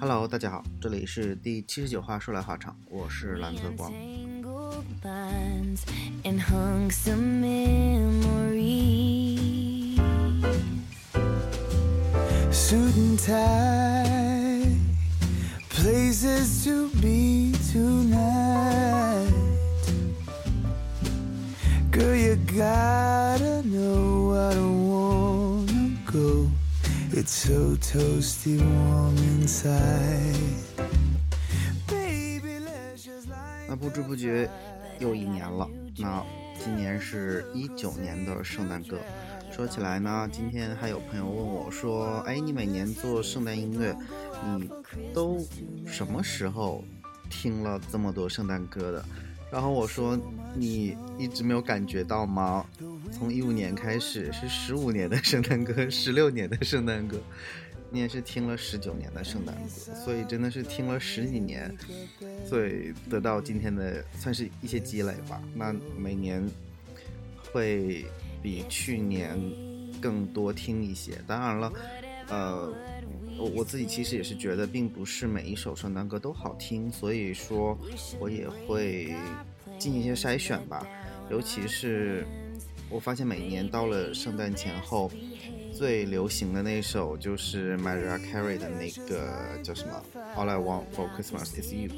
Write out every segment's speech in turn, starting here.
Hello，大家好，这里是第七十九话说来话长，我是蓝泽光。So toasty，我们才那不知不觉又一年了，那今年是一九年的圣诞歌。说起来呢，今天还有朋友问我说：“哎，你每年做圣诞音乐，你都什么时候听了这么多圣诞歌的？”然后我说：“你一直没有感觉到吗？从一五年开始是十五年的圣诞歌，十六年的圣诞歌。”你也是听了十九年的圣诞歌，所以真的是听了十几年，所以得到今天的算是一些积累吧。那每年会比去年更多听一些。当然了，呃，我我自己其实也是觉得，并不是每一首圣诞歌都好听，所以说我也会进行一些筛选吧。尤其是我发现每年到了圣诞前后。最流行的那首就是 Mariah Carey 的那个叫什么 All I Want for Christmas Is You，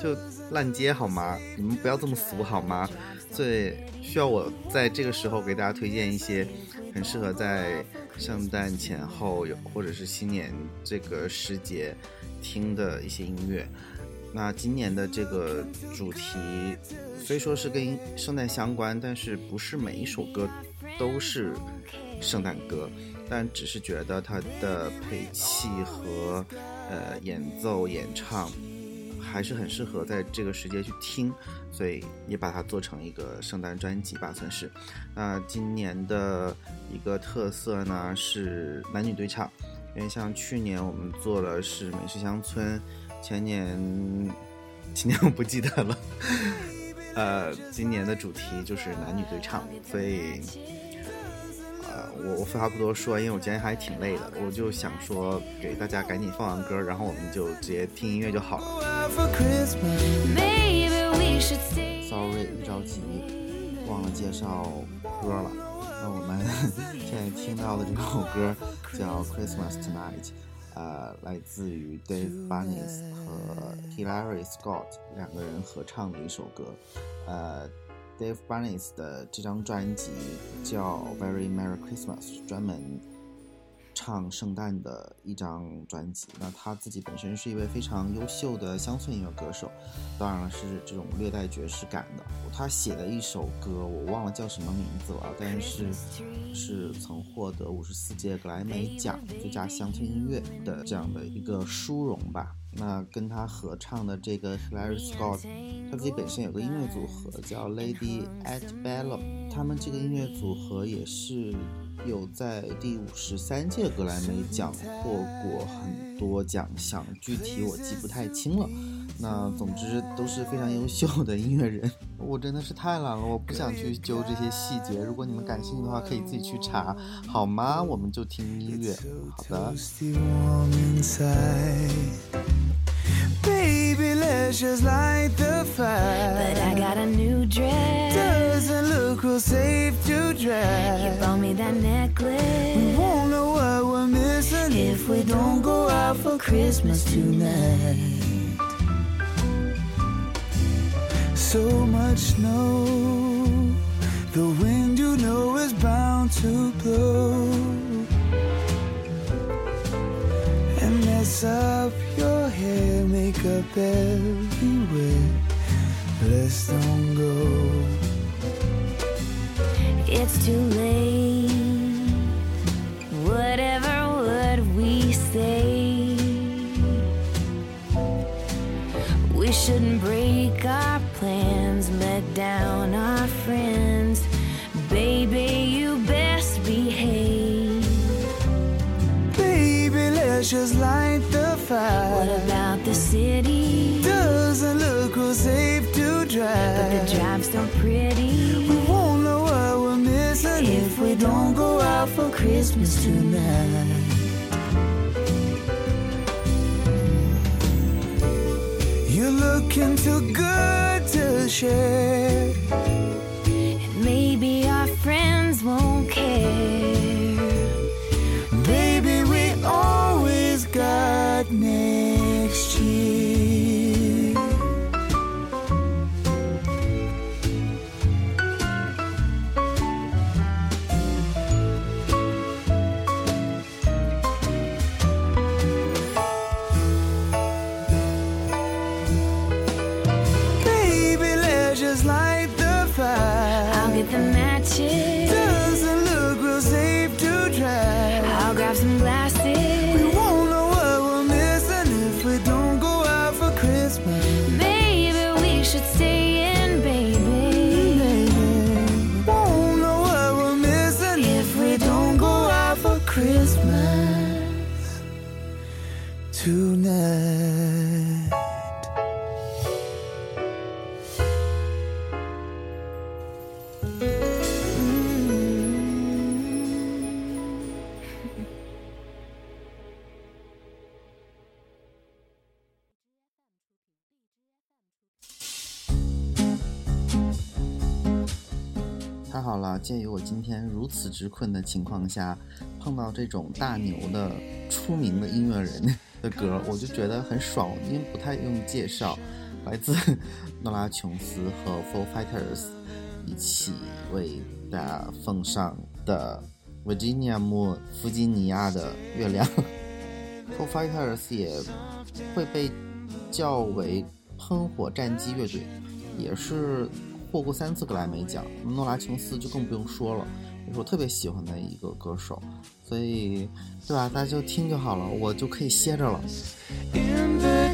就烂街好吗？你们不要这么俗好吗？最需要我在这个时候给大家推荐一些很适合在圣诞前后有或者是新年这个时节听的一些音乐。那今年的这个主题虽说是跟圣诞相关，但是不是每一首歌都是。圣诞歌，但只是觉得它的配器和呃演奏演唱还是很适合在这个时节去听，所以也把它做成一个圣诞专辑吧，算是。那今年的一个特色呢是男女对唱，因为像去年我们做的是美食乡村，前年今年我不记得了，呃，今年的主题就是男女对唱，所以。呃我我废话不多说，因为我今天还挺累的，我就想说给大家赶紧放完歌，然后我们就直接听音乐就好了。Sorry，一着急忘了介绍歌了。那我们现在听到的这首歌叫《Christmas Tonight》，呃，来自于 Dave Barnes 和 Hilary Scott 两个人合唱的一首歌，呃。Dave Barnes 的这张专辑叫《Very Merry Christmas》，专门唱圣诞的一张专辑。那他自己本身是一位非常优秀的乡村音乐歌手，当然了是这种略带爵士感的。他写的一首歌我忘了叫什么名字了，但是是曾获得五十四届格莱美奖最佳乡村音乐的这样的一个殊荣吧。那跟他合唱的这个 Larry Scott，他自己本身有个音乐组合叫 Lady at Bellum，他们这个音乐组合也是有在第五十三届格莱美奖获过很多奖项，具体我记不太清了。那总之都是非常优秀的音乐人，我真的是太懒了，我不想去揪这些细节。如果你们感兴趣的话，可以自己去查，好吗？我们就听音乐，好的。Baby, let's just light the fire. But I got a new dress. Doesn't look real safe to dress. You bought me that necklace. We won't know what we're missing if we don't go out for Christmas tonight. So much snow. The wind you know is bound to blow. And mess up your hair, makeup everywhere. Let's don't go. Too late. Whatever would we say? We shouldn't break our plans, let down our friends. Baby, you best behave. Baby, let's just light the fire. What about the city? Doesn't look real safe to drive. But the drive's so pretty. Don't go out for Christmas tonight. You're looking too good to share. 鉴于我今天如此之困的情况下，碰到这种大牛的出名的音乐人的歌，我就觉得很爽，因为不太用介绍，来自诺拉琼斯和 f o r Fighters 一起为大家奉上的 Virginia Moon 弗吉尼亚的月亮。f o r Fighters 也会被叫为喷火战机乐队，也是获过三次格莱美奖。诺拉琼斯就更不用说了，也是我特别喜欢的一个歌手，所以对吧？大家就听就好了，我就可以歇着了。Invitation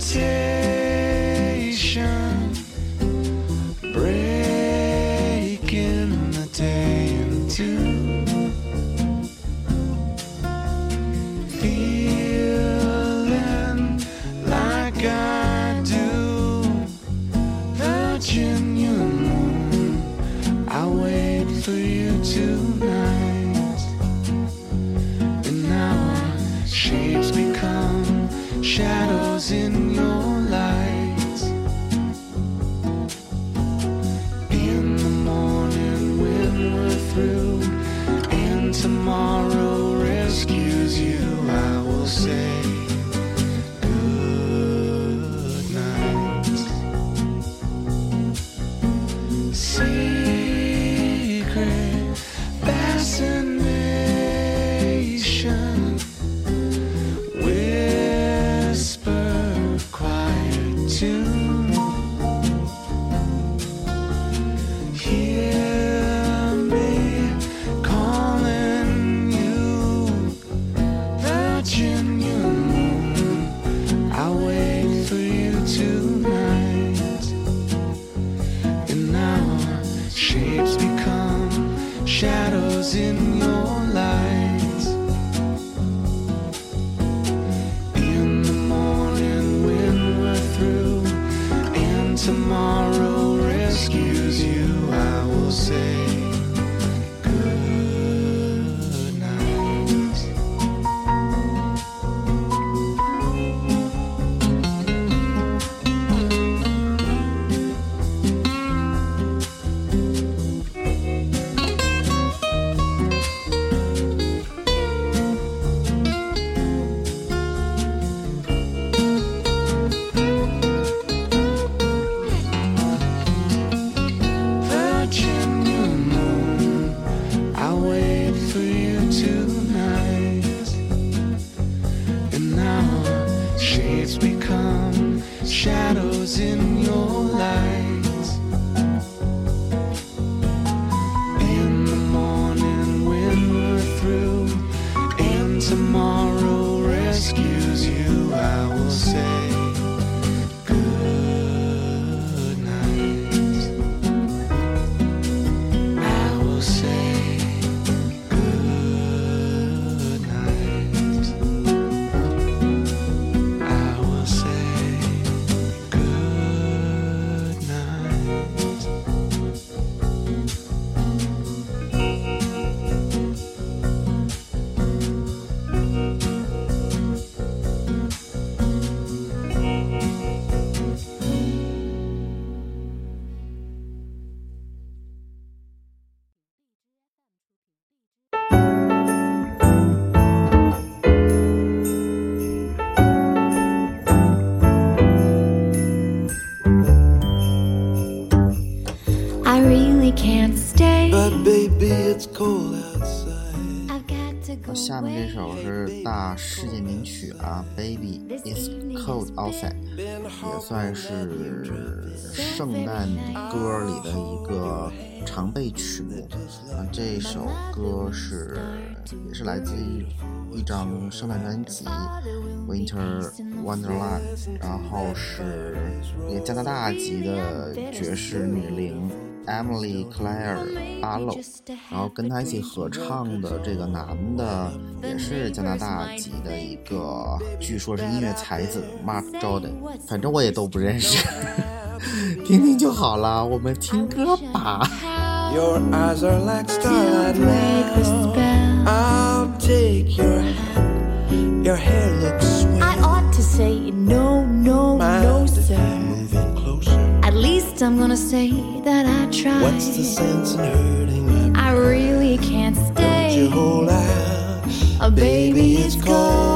下面这首是大世界名曲啊，《Baby It's Cold Outside》，也算是圣诞歌里的一个常备曲目。啊，这首歌是也是来自于一张圣诞专辑《Winter Wonderland》，然后是一个加拿大籍的爵士女伶。Emily Claire Barlow，然后跟他一起合唱的这个男的也是加拿大籍的一个，据说是音乐才子 Mark Jordan，反正我也都不认识，听听就好了，我们听歌吧。Your eyes are like starlight break the now. spell. I'll take your hand. Your hair looks sweet. I ought to say no, I'm gonna say that I tried. What's the sense in hurting my I really can't Don't stay. you hold out? Oh, baby, it's cold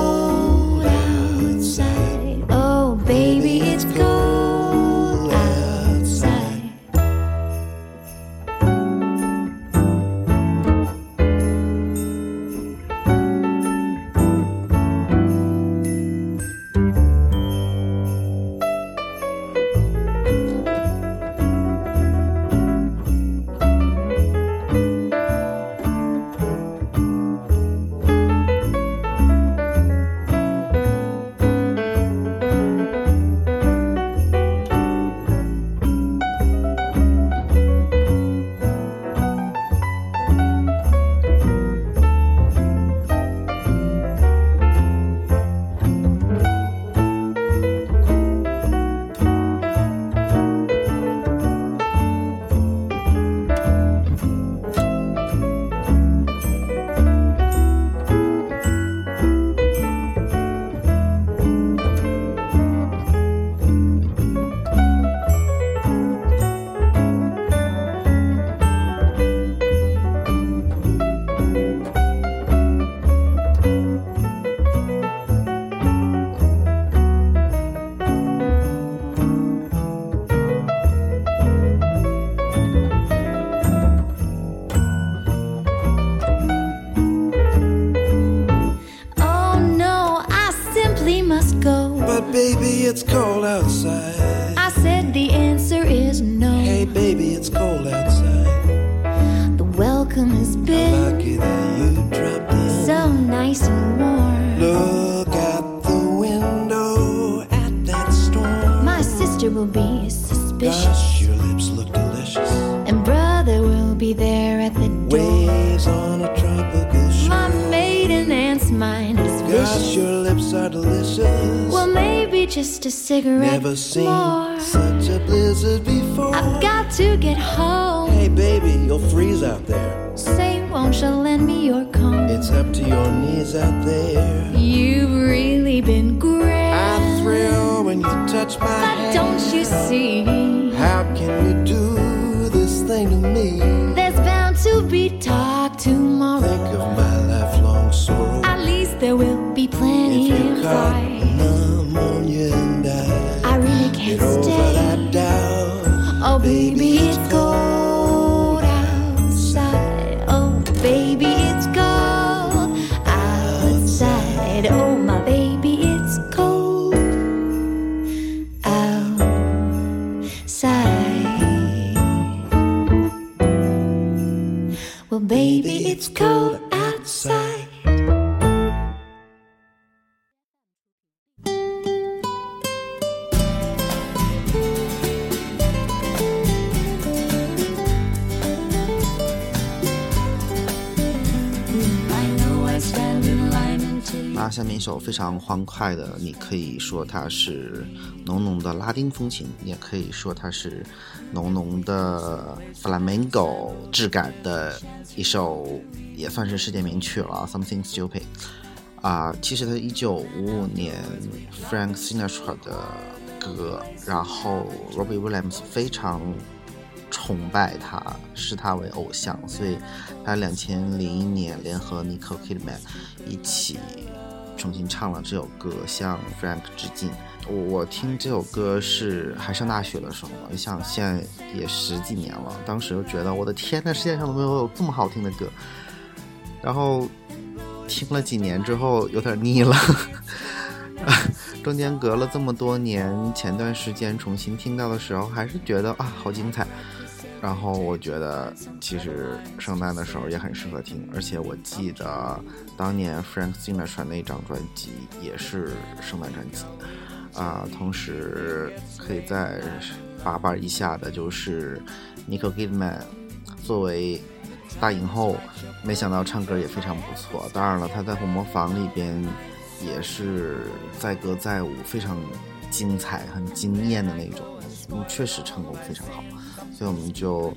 just a cigarette Never seen more. such a blizzard before. I've got to get home. Hey baby, you'll freeze out there. Say, won't you lend me your comb? It's up to your knees out there. You've really been great. I thrill when you touch my But hand. don't you see? How can you do this thing to me? There's bound to be talk tomorrow. Think of my lifelong sorrow. At least there will be plenty you of fight. Pneumonia and I I really can't over stay. that doubt. Oh, baby, it's cold outside. Oh, baby, it's cold outside. Oh, my baby, it's cold outside. Well, baby, it's cold outside. 下面一首非常欢快的，你可以说它是浓浓的拉丁风情，也可以说它是浓浓的 flamenco 质感的一首，也算是世界名曲了，Something Stupid。啊，其实它一九五五年 Frank Sinatra 的歌，然后 Robbie Williams 非常崇拜他，视他为偶像，所以他两千零一年联合 Nicole Kidman 一起重新唱了这首歌，向 Frank 致敬。我我听这首歌是还上大学的时候嘛，你想现在也十几年了，当时就觉得我的天呐，世界上都没有这么好听的歌。然后听了几年之后有点腻了。中间隔了这么多年，前段时间重新听到的时候，还是觉得啊好精彩。然后我觉得其实圣诞的时候也很适合听，而且我记得当年 Frank Sinatra 那张专辑也是圣诞专辑啊、同时可以在八瓣以下的就是 Nicole Kidman 作为大影后，没想到唱歌也非常不错。当然了，她在《红磨坊》里边也是载歌载舞，非常精彩、很惊艳的那种，嗯，确实唱功非常好。所以我们就，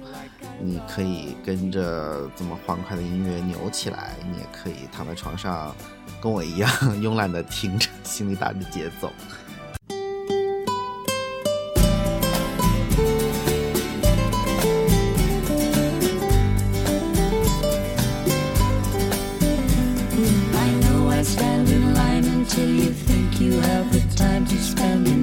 你可以跟着这么欢快的音乐扭起来，你也可以躺在床上，跟我一样慵懒的听着，心里打着节奏。I know I stand in line until you think you have the time to spend an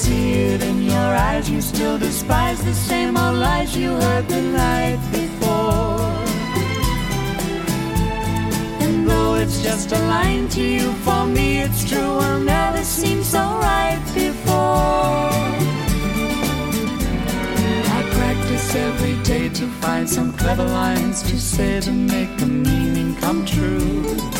See it in your eyes, you still despise the same old lies you heard the night before. And though it's just a line to you, for me it's true, will never seem so right before. I practice every day to find some clever lines to say to make the meaning come true.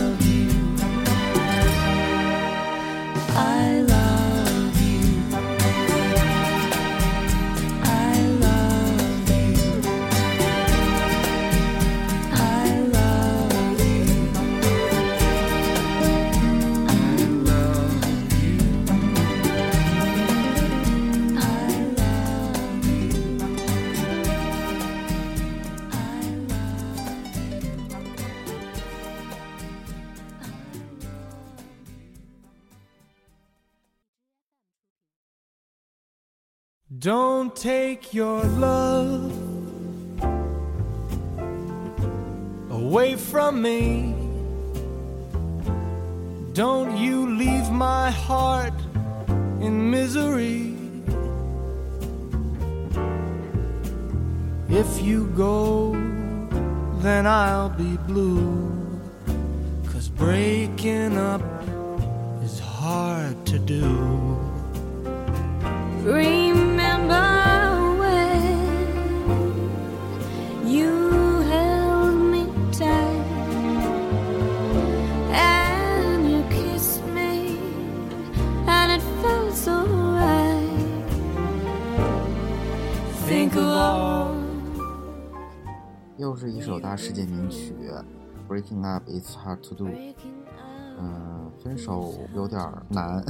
Don't take your love away from me. Don't you leave my heart in misery. If you go, then I'll be blue. Cause breaking up is hard to do. Remember 又是一首大世界名曲，《Breaking Up It's Hard to Do》。嗯，分手有点难。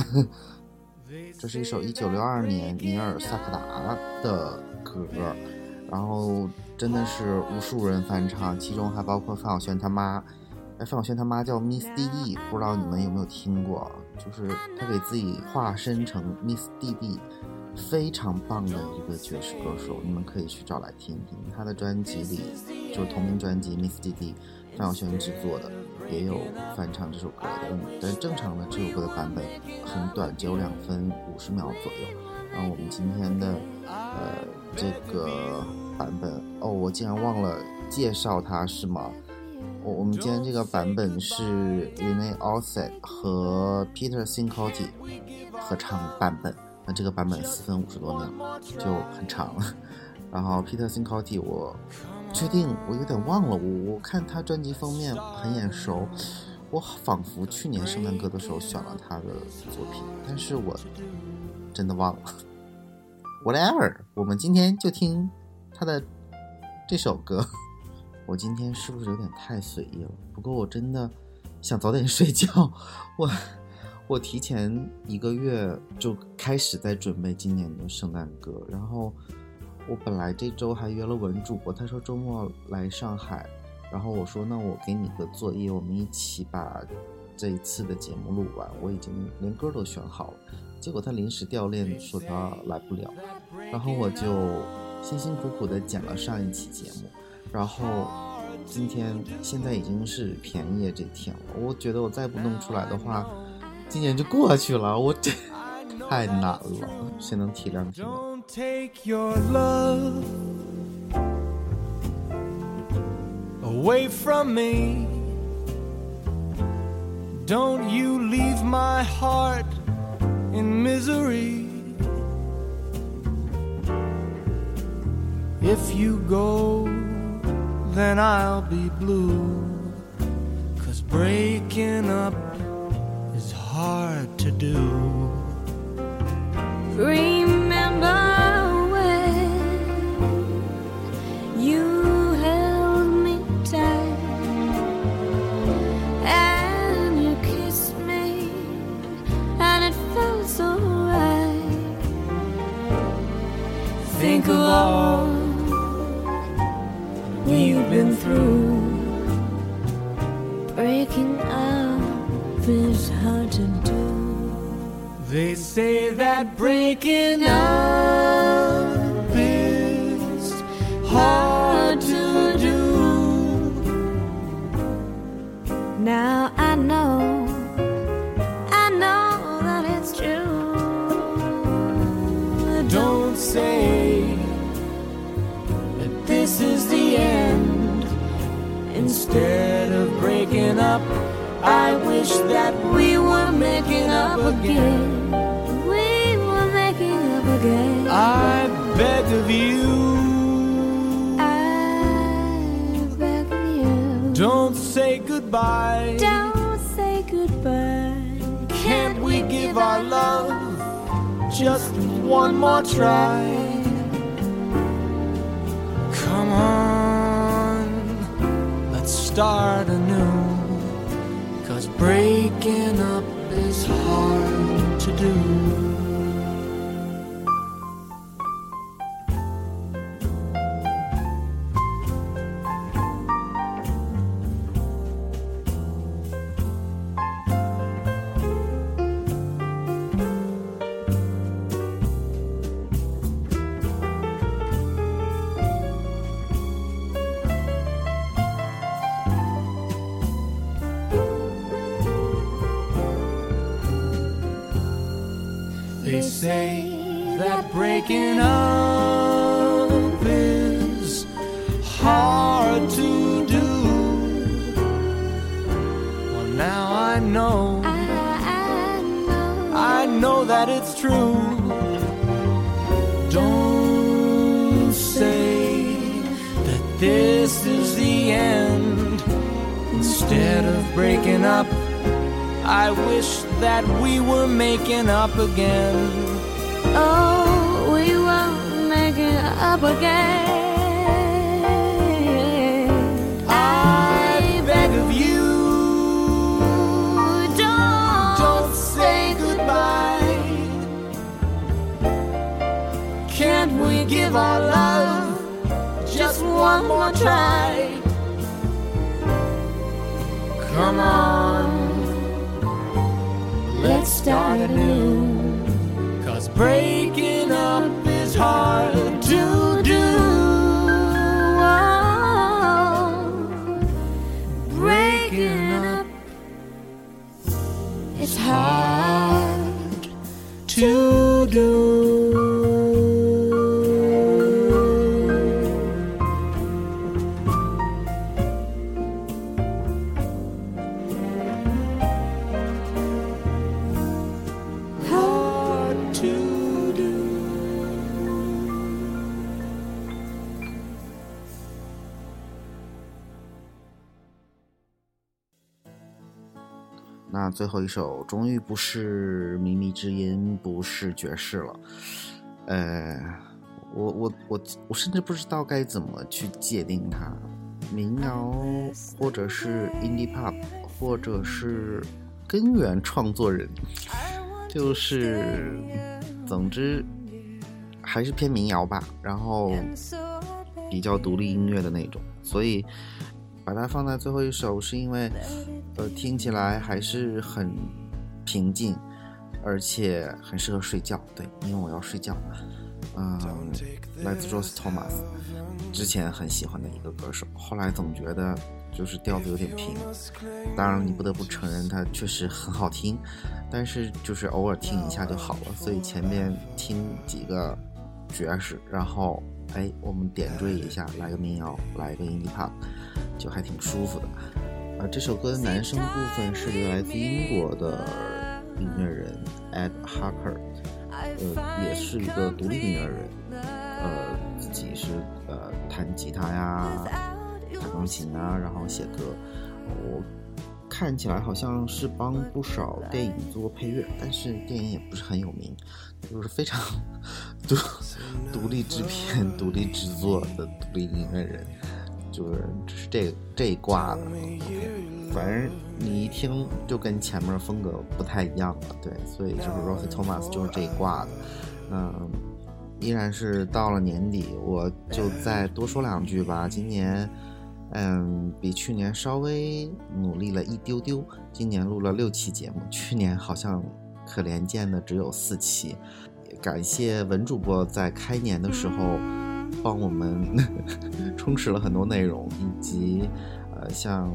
这是一首一九六二年尼尔萨克达的歌，然后真的是无数人翻唱，其中还包括范晓萱他妈。哎，范晓萱他妈叫 Miss DD，不知道你们有没有听过？就是她给自己化身成 Miss DD，非常棒的一个爵士歌手，你们可以去找来听听。她的专辑里就是同名专辑《Miss D D》，范晓萱制作的，也有翻唱这首歌的。但正常的这首歌的版本很短，只有两分五十秒左右。然后我们今天的呃这个版本哦，我竟然忘了介绍它是吗？我我们今天这个版本是 Rene Offset 和 Peter s i n c o t i 合唱版本。那这个版本四分五十多秒，就很长了。然后 Peter Cincotti 我确定我有点忘了，我我看他专辑封面很眼熟，我仿佛去年圣诞歌的时候选了他的作品，但是我真的忘了。Whatever，我们今天就听他的这首歌。我今天是不是有点太随意了？不过我真的想早点睡觉。我我提前一个月就开始在准备今年的圣诞歌，然后我本来这周还约了文主播，他说周末来上海，然后我说那我给你个作业，我们一起把这一次的节目录完。我已经连歌都选好了，结果他临时掉链，说他来不了，然后我就辛辛苦苦的剪了上一期节目。然后今天现在已经是便宜这天了，我觉得我再不弄出来的话，今年就过去了。我这 太难了，谁能体谅体谅？Take your love away from me. Don't you leave my heart in misery. If you go, then I'll be blue. Cause breaking up is hard to do. Remember we've been through. Breaking up is hard to do. They say that breaking up is hard to do. Now I know, Instead of breaking up, I wish that we were making up again. We were making up again. I beg of you. I beg of you. Don't say goodbye. Don't say goodbye. Can't we give our love just one more try? Come on, start anew. Cause breaking up is hard to do. Say that breaking up is hard to do. Well, now I know, I, I know. That it's true. Don't say that this is the end. Instead of breaking up, I wish that we were making up again. We were making up again. I beg of you, don't, don't say goodbye. Can't we give our love just one more try? Come on, let's start anew. Breaking up is hard to do. Oh, breaking up is hard. To do. 那最后一首终于不是靡靡之音，不是爵士了，呃，我我我我甚至不知道该怎么去界定它，民谣或者是 indie pop，或者是根源创作人，就是总之还是偏民谣吧，然后比较独立音乐的那种，所以把它放在最后一首，是因为呃听起来还是很平静，而且很适合睡觉。对，因为我要睡觉。嗯，来自 Rose Thomas，之前很喜欢的一个歌手，后来总觉得就是调子有点平。当然，你不得不承认它确实很好听，但是就是偶尔听一下就好了。所以前面听几个爵士，然后哎，我们点缀一下，来个民谣，来个 indie pop，就还挺舒服的。啊，这首歌的男声部分是来自英国的音乐人 Ed Harker，呃，也是一个独立音乐人，呃，自己是呃弹吉他呀、弹钢琴啊，然后写歌。我看起来好像是帮不少电影做过配乐，但是电影也不是很有名，就是非常独独立制片、独立制作的独立音乐人。就是是这这一挂的，OK，反正你一听就跟前面风格不太一样了，对，所以就是 Rosie Thomas 就是这一挂的，嗯，依然是到了年底，我就再多说两句吧。今年，嗯，比去年稍微努力了一丢丢，今年录了六期节目，去年好像可怜见的只有四期，感谢文主播在开年的时候。帮我们 充实了很多内容，以及呃，像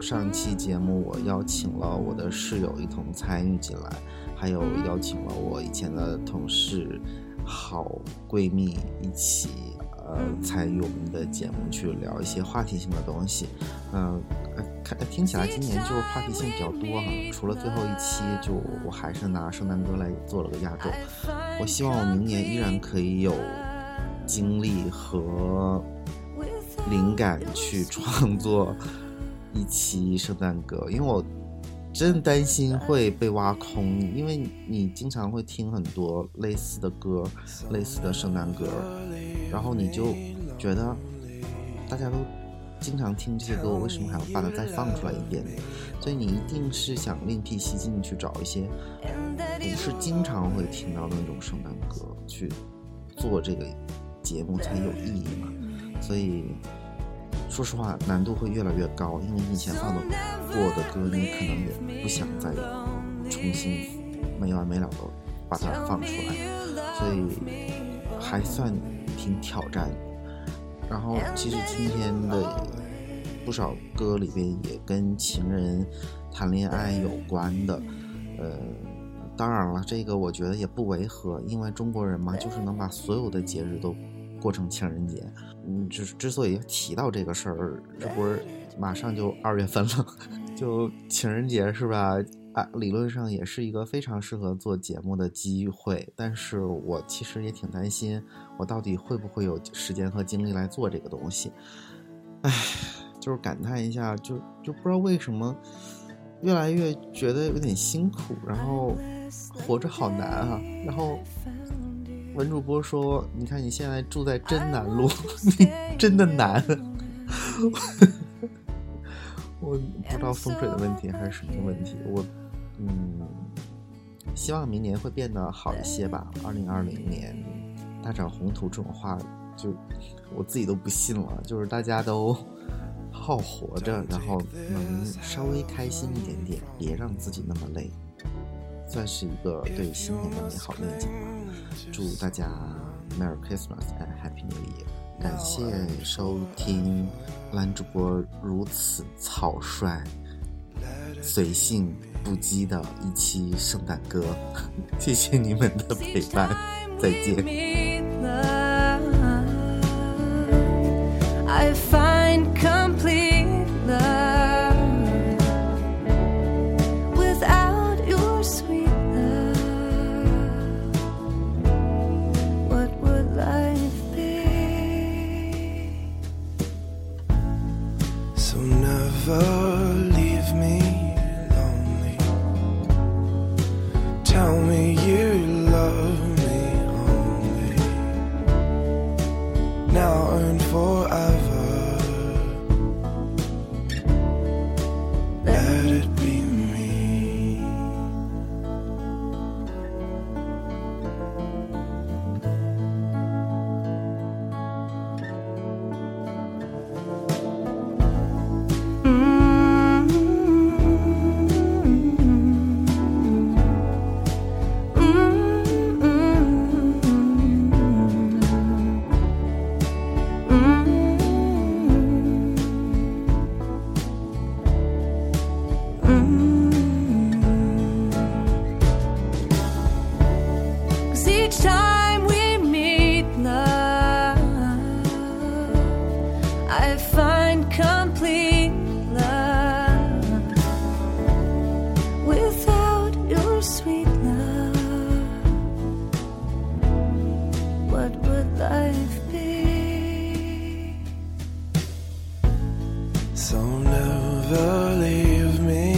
上期节目我邀请了我的室友一同参与进来，还有邀请了我以前的同事、好闺蜜一起呃参与我们的节目，去聊一些话题性的东西。嗯、呃，看听起来今年就是话题性比较多哈，除了最后一期，就我还是拿圣诞歌来做了个压轴。我希望我明年依然可以有。精力和灵感去创作一期圣诞歌，因为我真担心会被挖空，因为你经常会听很多类似的歌、类似的圣诞歌，然后你就觉得大家都经常听这些歌，我为什么还要把它再放出来一遍？所以你一定是想另辟蹊径去找一些不是经常会听到的那种圣诞歌去做这个。节目才有意义嘛，所以说实话难度会越来越高，因为你以前放的过的歌，你可能也不想再重新没完没了的把它放出来，所以还算挺挑战。然后其实今天的不少歌里边也跟情人谈恋爱有关的，呃。当然了，这个我觉得也不违和，因为中国人嘛，就是能把所有的节日都过成情人节。嗯，之之所以提到这个事儿，这不是马上就二月份了，就情人节是吧？啊，理论上也是一个非常适合做节目的机会。但是我其实也挺担心，我到底会不会有时间和精力来做这个东西？唉，就是感叹一下，就就不知道为什么越来越觉得有点辛苦，然后。活着好难啊！然后文主播说：“你看你现在住在真南路，你真的难。” 我不知道风水的问题还是什么问题。我嗯，希望明年会变得好一些吧。二零二零年大展宏图这种话，就我自己都不信了。就是大家都好好活着，然后能稍微开心一点点，别让自己那么累。算是一个对新年的美好愿景吧。祝大家 Merry Christmas and Happy New Year！感谢收听蓝主播如此草率、随性不羁的一期圣诞歌，谢谢你们的陪伴，再见。I find Now and forever. So never leave me.